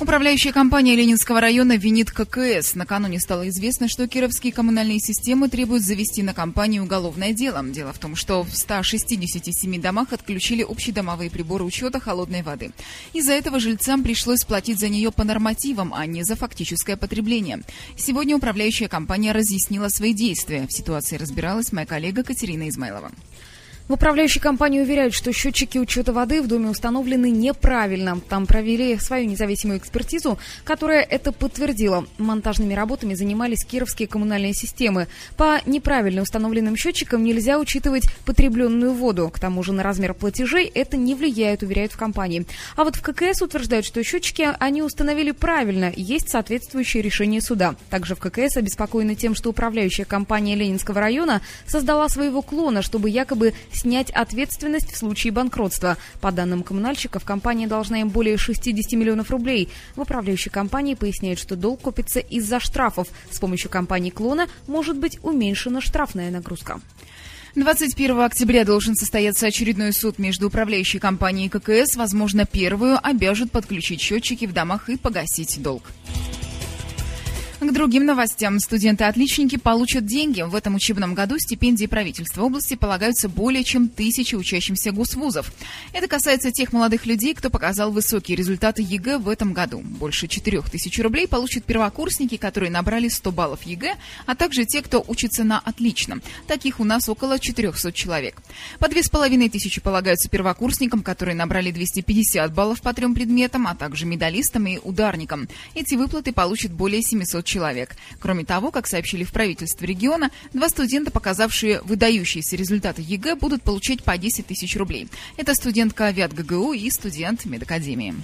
Управляющая компания Ленинского района винит ККС. Накануне стало известно, что кировские коммунальные системы требуют завести на компанию уголовное дело. Дело в том, что в 167 домах отключили общедомовые приборы учета холодной воды. Из-за этого жильцам пришлось платить за нее по нормативам, а не за фактическое потребление. Сегодня управляющая компания разъяснила свои действия. В ситуации разбиралась моя коллега Катерина Измайлова. В управляющей компании уверяют, что счетчики учета воды в доме установлены неправильно. Там провели свою независимую экспертизу, которая это подтвердила. Монтажными работами занимались кировские коммунальные системы. По неправильно установленным счетчикам нельзя учитывать потребленную воду. К тому же на размер платежей это не влияет, уверяют в компании. А вот в ККС утверждают, что счетчики они установили правильно. Есть соответствующее решение суда. Также в ККС обеспокоены тем, что управляющая компания Ленинского района создала своего клона, чтобы якобы снять ответственность в случае банкротства. По данным коммунальщиков, компания должна им более 60 миллионов рублей. В управляющей компании поясняют, что долг копится из-за штрафов. С помощью компании «Клона» может быть уменьшена штрафная нагрузка. 21 октября должен состояться очередной суд между управляющей компанией ККС. Возможно, первую обяжут подключить счетчики в домах и погасить долг. К другим новостям. Студенты-отличники получат деньги. В этом учебном году стипендии правительства области полагаются более чем тысячи учащимся госвузов. Это касается тех молодых людей, кто показал высокие результаты ЕГЭ в этом году. Больше 4 тысяч рублей получат первокурсники, которые набрали 100 баллов ЕГЭ, а также те, кто учится на отлично. Таких у нас около 400 человек. По 2,5 тысячи полагаются первокурсникам, которые набрали 250 баллов по трем предметам, а также медалистам и ударникам. Эти выплаты получат более 700 человек. Кроме того, как сообщили в правительстве региона, два студента, показавшие выдающиеся результаты ЕГЭ, будут получать по 10 тысяч рублей. Это студентка ВятГГУ и студент медакадемии.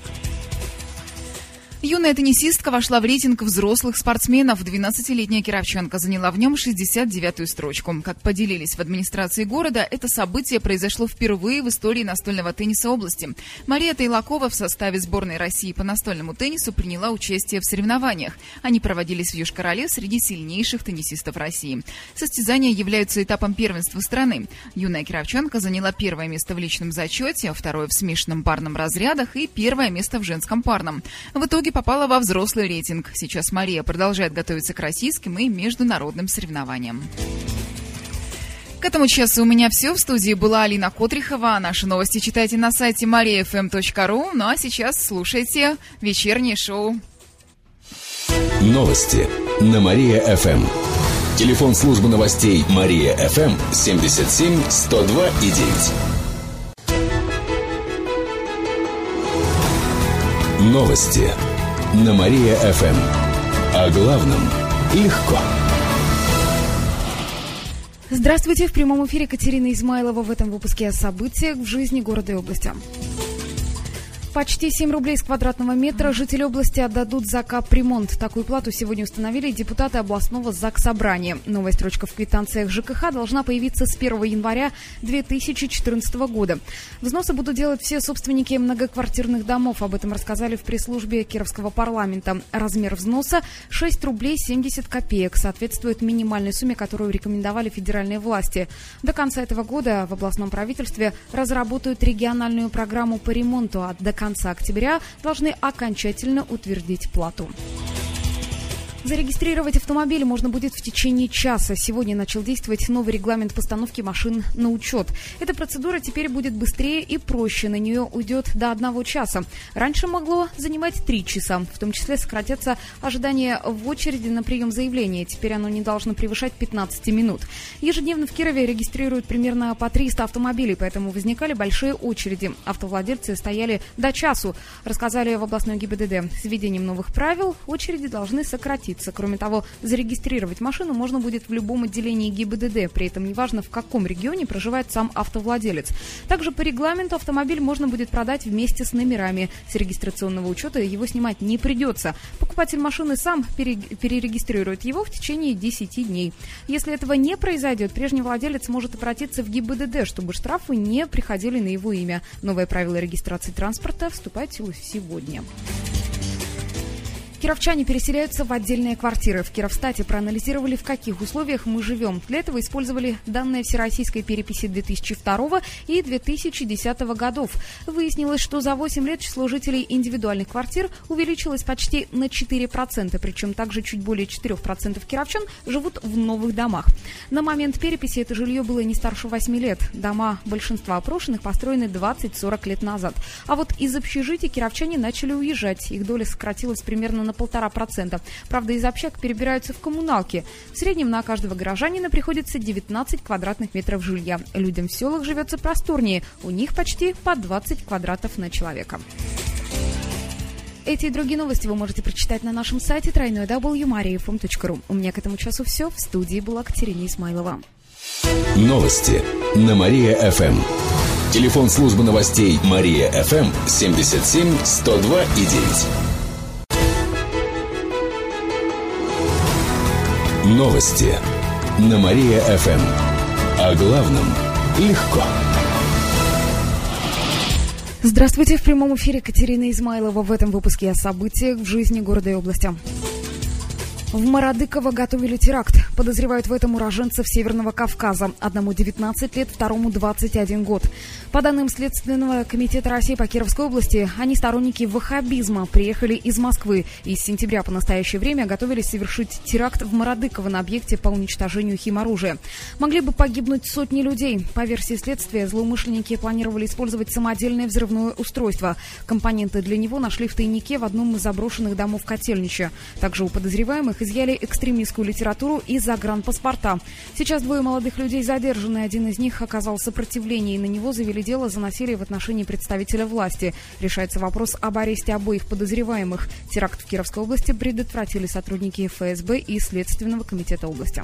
Юная теннисистка вошла в рейтинг взрослых спортсменов. 12-летняя кировчанка заняла в нем 69-ю строчку. Как поделились в администрации города, это событие произошло впервые в истории настольного тенниса области. Мария Тайлакова в составе сборной России по настольному теннису приняла участие в соревнованиях. Они проводились в Южкороле среди сильнейших теннисистов России. Состязания являются этапом первенства страны. Юная Кировченко заняла первое место в личном зачете, второе в смешанном парном разрядах и первое место в женском парном. В итоге попала во взрослый рейтинг. Сейчас Мария продолжает готовиться к российским и международным соревнованиям. К этому часу у меня все. В студии была Алина Котрихова. Наши новости читайте на сайте mariafm.ru. Ну а сейчас слушайте вечернее шоу. Новости на Мария-ФМ. Телефон службы новостей Мария-ФМ 77 102 и 9. Новости на Мария-ФМ. О главном легко. Здравствуйте, в прямом эфире Катерина Измайлова в этом выпуске о событиях в жизни города и области. Почти 7 рублей с квадратного метра жители области отдадут за капремонт. Такую плату сегодня установили депутаты областного ЗАГС-собрания. Новая строчка в квитанциях ЖКХ должна появиться с 1 января 2014 года. Взносы будут делать все собственники многоквартирных домов. Об этом рассказали в пресс-службе Кировского парламента. Размер взноса 6 рублей 70 копеек. Соответствует минимальной сумме, которую рекомендовали федеральные власти. До конца этого года в областном правительстве разработают региональную программу по ремонту, а до конца октября должны окончательно утвердить плату. Зарегистрировать автомобиль можно будет в течение часа. Сегодня начал действовать новый регламент постановки машин на учет. Эта процедура теперь будет быстрее и проще. На нее уйдет до одного часа. Раньше могло занимать три часа. В том числе сократятся ожидания в очереди на прием заявления. Теперь оно не должно превышать 15 минут. Ежедневно в Кирове регистрируют примерно по 300 автомобилей, поэтому возникали большие очереди. Автовладельцы стояли до часу. Рассказали в областной ГИБДД. С введением новых правил очереди должны сократиться сократится. Кроме того, зарегистрировать машину можно будет в любом отделении ГИБДД, при этом неважно в каком регионе проживает сам автовладелец. Также по регламенту автомобиль можно будет продать вместе с номерами. С регистрационного учета его снимать не придется. Покупатель машины сам пере перерегистрирует его в течение 10 дней. Если этого не произойдет, прежний владелец может обратиться в ГИБДД, чтобы штрафы не приходили на его имя. Новое правило регистрации транспорта вступает в силу сегодня. Кировчане переселяются в отдельные квартиры. В Кировстате проанализировали, в каких условиях мы живем. Для этого использовали данные Всероссийской переписи 2002 и 2010 годов. Выяснилось, что за 8 лет число жителей индивидуальных квартир увеличилось почти на 4%, причем также чуть более 4% кировчан живут в новых домах. На момент переписи это жилье было не старше 8 лет. Дома большинства опрошенных построены 20-40 лет назад. А вот из общежитий кировчане начали уезжать. Их доля сократилась примерно на полтора процента. Правда, из общак перебираются в коммуналки. В среднем на каждого горожанина приходится 19 квадратных метров жилья. Людям в селах живется просторнее. У них почти по 20 квадратов на человека. Эти и другие новости вы можете прочитать на нашем сайте тройной www.mariafm.ru. У меня к этому часу все. В студии была Катерина Исмайлова. Новости на Мария-ФМ. Телефон службы новостей Мария-ФМ 77 102 и 9. Новости на Мария-ФМ. О главном легко. Здравствуйте, в прямом эфире Катерина Измайлова. В этом выпуске о событиях в жизни города и области. В Марадыково готовили теракт. Подозревают в этом уроженцев Северного Кавказа. Одному 19 лет, второму 21 год. По данным Следственного комитета России по Кировской области, они сторонники ваххабизма, приехали из Москвы и с сентября по настоящее время готовились совершить теракт в Марадыково на объекте по уничтожению химоружия. Могли бы погибнуть сотни людей. По версии следствия, злоумышленники планировали использовать самодельное взрывное устройство. Компоненты для него нашли в тайнике в одном из заброшенных домов Котельнича. Также у подозреваемых изъяли экстремистскую литературу и загранпаспорта. Сейчас двое молодых людей задержаны. Один из них оказал сопротивление, и на него завели дело за насилие в отношении представителя власти. Решается вопрос об аресте обоих подозреваемых. Теракт в Кировской области предотвратили сотрудники ФСБ и Следственного комитета области.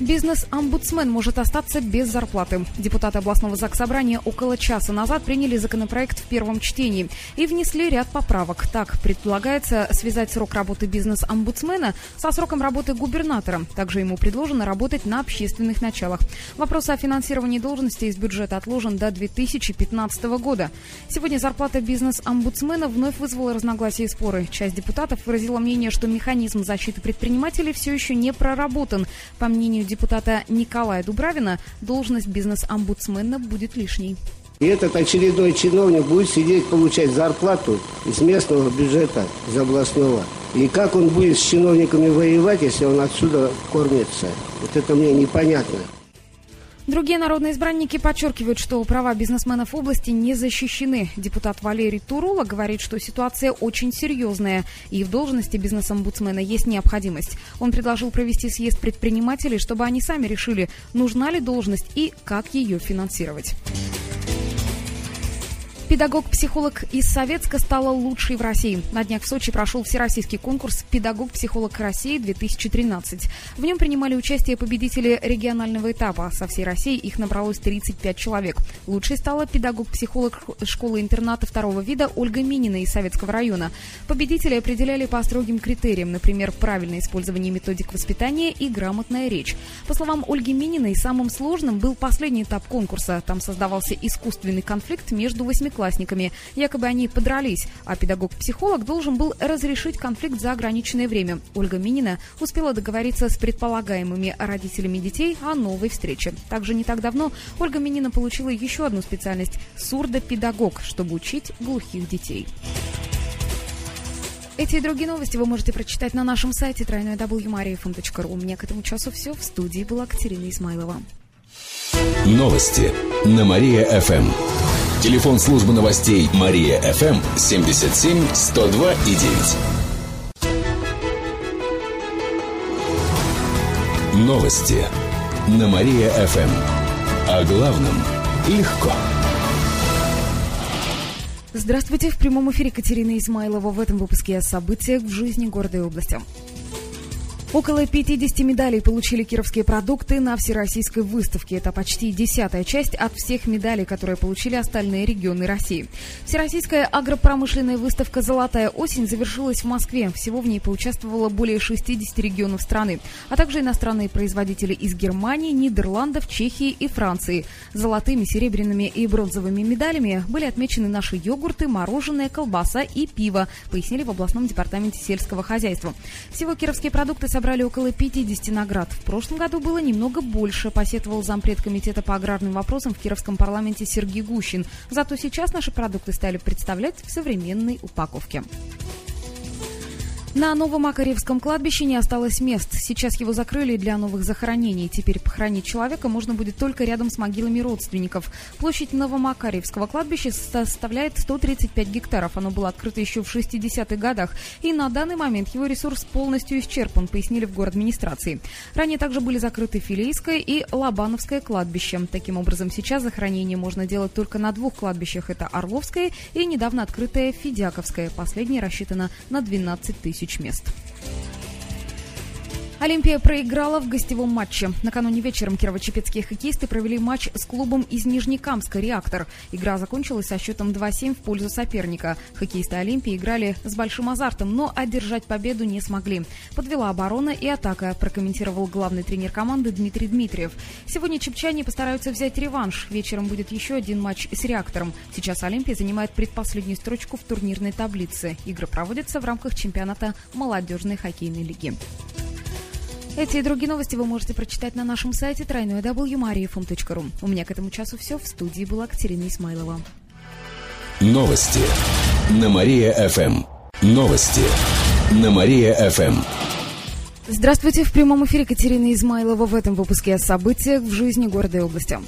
Бизнес-омбудсмен может остаться без зарплаты. Депутаты областного заксобрания около часа назад приняли законопроект в первом чтении и внесли ряд поправок. Так, предполагается связать срок работы бизнес-омбудсмена со сроком работы губернатора. Также ему предложено работать на общественных началах. Вопрос о финансировании должности из бюджета отложен до 2015 года. Сегодня зарплата бизнес-омбудсмена вновь вызвала разногласия и споры. Часть депутатов выразила мнение, что механизм защиты предпринимателей все еще не проработан. По мнению депутата Николая Дубравина, должность бизнес-омбудсмена будет лишней. И этот очередной чиновник будет сидеть, получать зарплату из местного бюджета, из областного. И как он будет с чиновниками воевать, если он отсюда кормится? Вот это мне непонятно. Другие народные избранники подчеркивают, что права бизнесменов области не защищены. Депутат Валерий Турула говорит, что ситуация очень серьезная, и в должности бизнес-омбудсмена есть необходимость. Он предложил провести съезд предпринимателей, чтобы они сами решили, нужна ли должность и как ее финансировать. Педагог-психолог из Советска стала лучшей в России. На днях в Сочи прошел всероссийский конкурс «Педагог-психолог России-2013». В нем принимали участие победители регионального этапа. Со всей России их набралось 35 человек. Лучшей стала педагог-психолог школы-интерната второго вида Ольга Минина из Советского района. Победители определяли по строгим критериям, например, правильное использование методик воспитания и грамотная речь. По словам Ольги Мининой, самым сложным был последний этап конкурса. Там создавался искусственный конфликт между восьмиклассниками одноклассниками. Якобы они подрались, а педагог-психолог должен был разрешить конфликт за ограниченное время. Ольга Минина успела договориться с предполагаемыми родителями детей о новой встрече. Также не так давно Ольга Минина получила еще одну специальность – сурдопедагог, чтобы учить глухих детей. Эти и другие новости вы можете прочитать на нашем сайте www.mariafm.ru. У меня к этому часу все. В студии была Катерина Измайлова. Новости на Мария-ФМ. Телефон службы новостей Мария ФМ 77 102 и 9. Новости на Мария ФМ. О главном легко. Здравствуйте, в прямом эфире Катерина Измайлова. В этом выпуске о событиях в жизни города и области. Около 50 медалей получили кировские продукты на всероссийской выставке. Это почти десятая часть от всех медалей, которые получили остальные регионы России. Всероссийская агропромышленная выставка «Золотая осень» завершилась в Москве. Всего в ней поучаствовало более 60 регионов страны, а также иностранные производители из Германии, Нидерландов, Чехии и Франции. Золотыми, серебряными и бронзовыми медалями были отмечены наши йогурты, мороженое, колбаса и пиво, пояснили в областном департаменте сельского хозяйства. Всего кировские продукты собрали собрали около 50 наград. В прошлом году было немного больше, посетовал зампред комитета по аграрным вопросам в Кировском парламенте Сергей Гущин. Зато сейчас наши продукты стали представлять в современной упаковке. На Новомакаревском кладбище не осталось мест. Сейчас его закрыли для новых захоронений. Теперь похоронить человека можно будет только рядом с могилами родственников. Площадь Новомакаревского кладбища составляет 135 гектаров. Оно было открыто еще в 60-х годах. И на данный момент его ресурс полностью исчерпан, пояснили в администрации. Ранее также были закрыты Филейское и Лобановское кладбище. Таким образом, сейчас захоронение можно делать только на двух кладбищах. Это Орловское и недавно открытое Федяковское. Последнее рассчитано на 12 тысяч тысяч мест. Олимпия проиграла в гостевом матче. Накануне вечером кирово-чепецкие хоккеисты провели матч с клубом из Нижнекамска «Реактор». Игра закончилась со счетом 2-7 в пользу соперника. Хоккеисты Олимпии играли с большим азартом, но одержать победу не смогли. Подвела оборона и атака, прокомментировал главный тренер команды Дмитрий Дмитриев. Сегодня чепчане постараются взять реванш. Вечером будет еще один матч с «Реактором». Сейчас Олимпия занимает предпоследнюю строчку в турнирной таблице. Игры проводятся в рамках чемпионата молодежной хоккейной лиги. Эти и другие новости вы можете прочитать на нашем сайте www.mariafm.ru. У меня к этому часу все. В студии была Катерина Исмайлова. Новости на Мария-ФМ. Новости на Мария-ФМ. Здравствуйте. В прямом эфире Катерина Измайлова в этом выпуске о событиях в жизни города и области.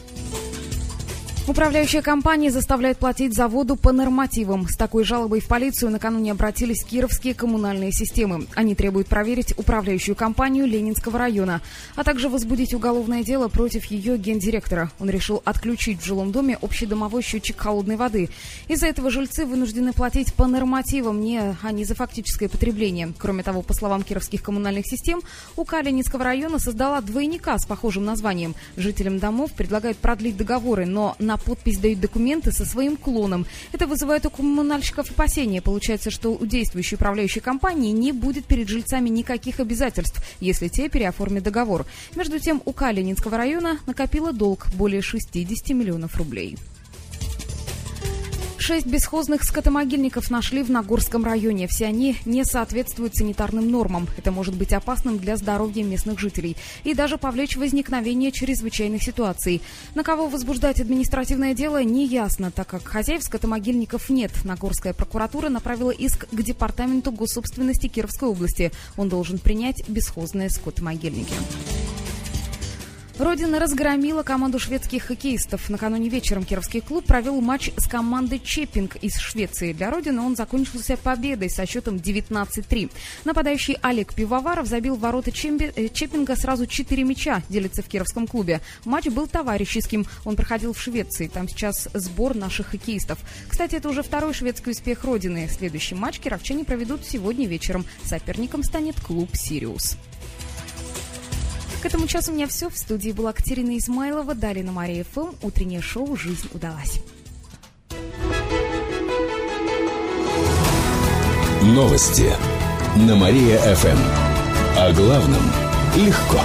Управляющая компания заставляет платить за воду по нормативам. С такой жалобой в полицию накануне обратились кировские коммунальные системы. Они требуют проверить управляющую компанию Ленинского района, а также возбудить уголовное дело против ее гендиректора. Он решил отключить в жилом доме общедомовой счетчик холодной воды. Из-за этого жильцы вынуждены платить по нормативам, не, а не за фактическое потребление. Кроме того, по словам кировских коммунальных систем, УК Ленинского района создала двойника с похожим названием. Жителям домов предлагают продлить договоры, но на подпись дают документы со своим клоном. Это вызывает у коммунальщиков опасения. Получается, что у действующей управляющей компании не будет перед жильцами никаких обязательств, если те переоформят договор. Между тем, УК Ленинского района накопила долг более 60 миллионов рублей. Шесть бесхозных скотомогильников нашли в Нагорском районе. Все они не соответствуют санитарным нормам. Это может быть опасным для здоровья местных жителей и даже повлечь возникновение чрезвычайных ситуаций. На кого возбуждать административное дело, не ясно, так как хозяев скотомогильников нет. Нагорская прокуратура направила иск к Департаменту госсобственности Кировской области. Он должен принять бесхозные скотомогильники. Родина разгромила команду шведских хоккеистов. Накануне вечером Кировский клуб провел матч с командой Чеппинг из Швеции. Для Родины он закончился победой со счетом 19-3. Нападающий Олег Пивоваров забил в ворота. Э, Чеппинга сразу 4 мяча, делится в Кировском клубе. Матч был товарищеским. Он проходил в Швеции. Там сейчас сбор наших хоккеистов. Кстати, это уже второй шведский успех Родины. Следующий матч кировчане проведут сегодня вечером. Соперником станет клуб «Сириус». К этому часу у меня все. В студии была Катерина Измайлова. Далее на Мария ФМ. Утреннее шоу «Жизнь удалась». Новости на Мария-ФМ. О главном легко.